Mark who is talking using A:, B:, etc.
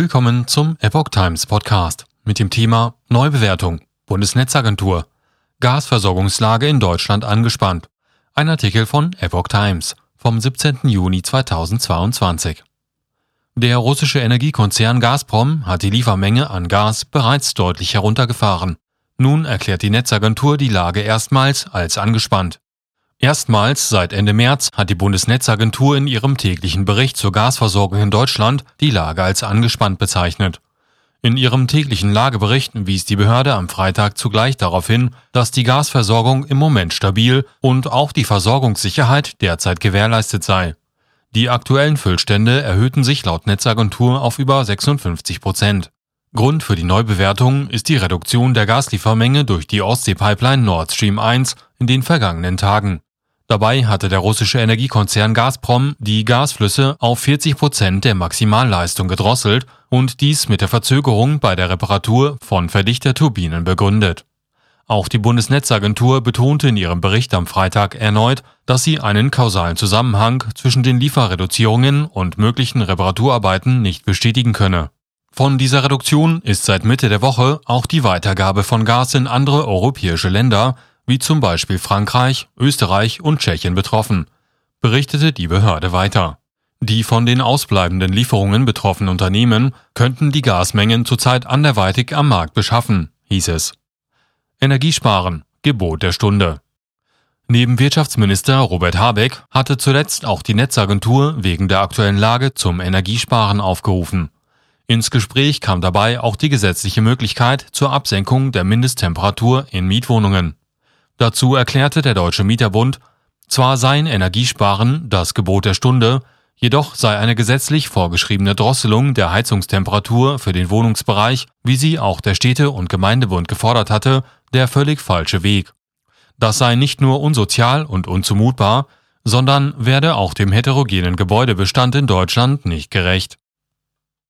A: Willkommen zum Epoch Times Podcast mit dem Thema Neubewertung Bundesnetzagentur Gasversorgungslage in Deutschland angespannt. Ein Artikel von Epoch Times vom 17. Juni 2022. Der russische Energiekonzern Gazprom hat die Liefermenge an Gas bereits deutlich heruntergefahren. Nun erklärt die Netzagentur die Lage erstmals als angespannt. Erstmals seit Ende März hat die Bundesnetzagentur in ihrem täglichen Bericht zur Gasversorgung in Deutschland die Lage als angespannt bezeichnet. In ihrem täglichen Lagebericht wies die Behörde am Freitag zugleich darauf hin, dass die Gasversorgung im Moment stabil und auch die Versorgungssicherheit derzeit gewährleistet sei. Die aktuellen Füllstände erhöhten sich laut Netzagentur auf über 56 Prozent. Grund für die Neubewertung ist die Reduktion der Gasliefermenge durch die Ostsee-Pipeline Nord Stream 1 in den vergangenen Tagen. Dabei hatte der russische Energiekonzern Gazprom die Gasflüsse auf 40 Prozent der Maximalleistung gedrosselt und dies mit der Verzögerung bei der Reparatur von Verdichterturbinen begründet. Auch die Bundesnetzagentur betonte in ihrem Bericht am Freitag erneut, dass sie einen kausalen Zusammenhang zwischen den Lieferreduzierungen und möglichen Reparaturarbeiten nicht bestätigen könne. Von dieser Reduktion ist seit Mitte der Woche auch die Weitergabe von Gas in andere europäische Länder wie zum Beispiel Frankreich, Österreich und Tschechien betroffen, berichtete die Behörde weiter. Die von den ausbleibenden Lieferungen betroffenen Unternehmen könnten die Gasmengen zurzeit anderweitig am Markt beschaffen, hieß es. Energiesparen, Gebot der Stunde. Neben Wirtschaftsminister Robert Habeck hatte zuletzt auch die Netzagentur wegen der aktuellen Lage zum Energiesparen aufgerufen. Ins Gespräch kam dabei auch die gesetzliche Möglichkeit zur Absenkung der Mindesttemperatur in Mietwohnungen. Dazu erklärte der Deutsche Mieterbund, zwar seien Energiesparen das Gebot der Stunde, jedoch sei eine gesetzlich vorgeschriebene Drosselung der Heizungstemperatur für den Wohnungsbereich, wie sie auch der Städte- und Gemeindebund gefordert hatte, der völlig falsche Weg. Das sei nicht nur unsozial und unzumutbar, sondern werde auch dem heterogenen Gebäudebestand in Deutschland nicht gerecht.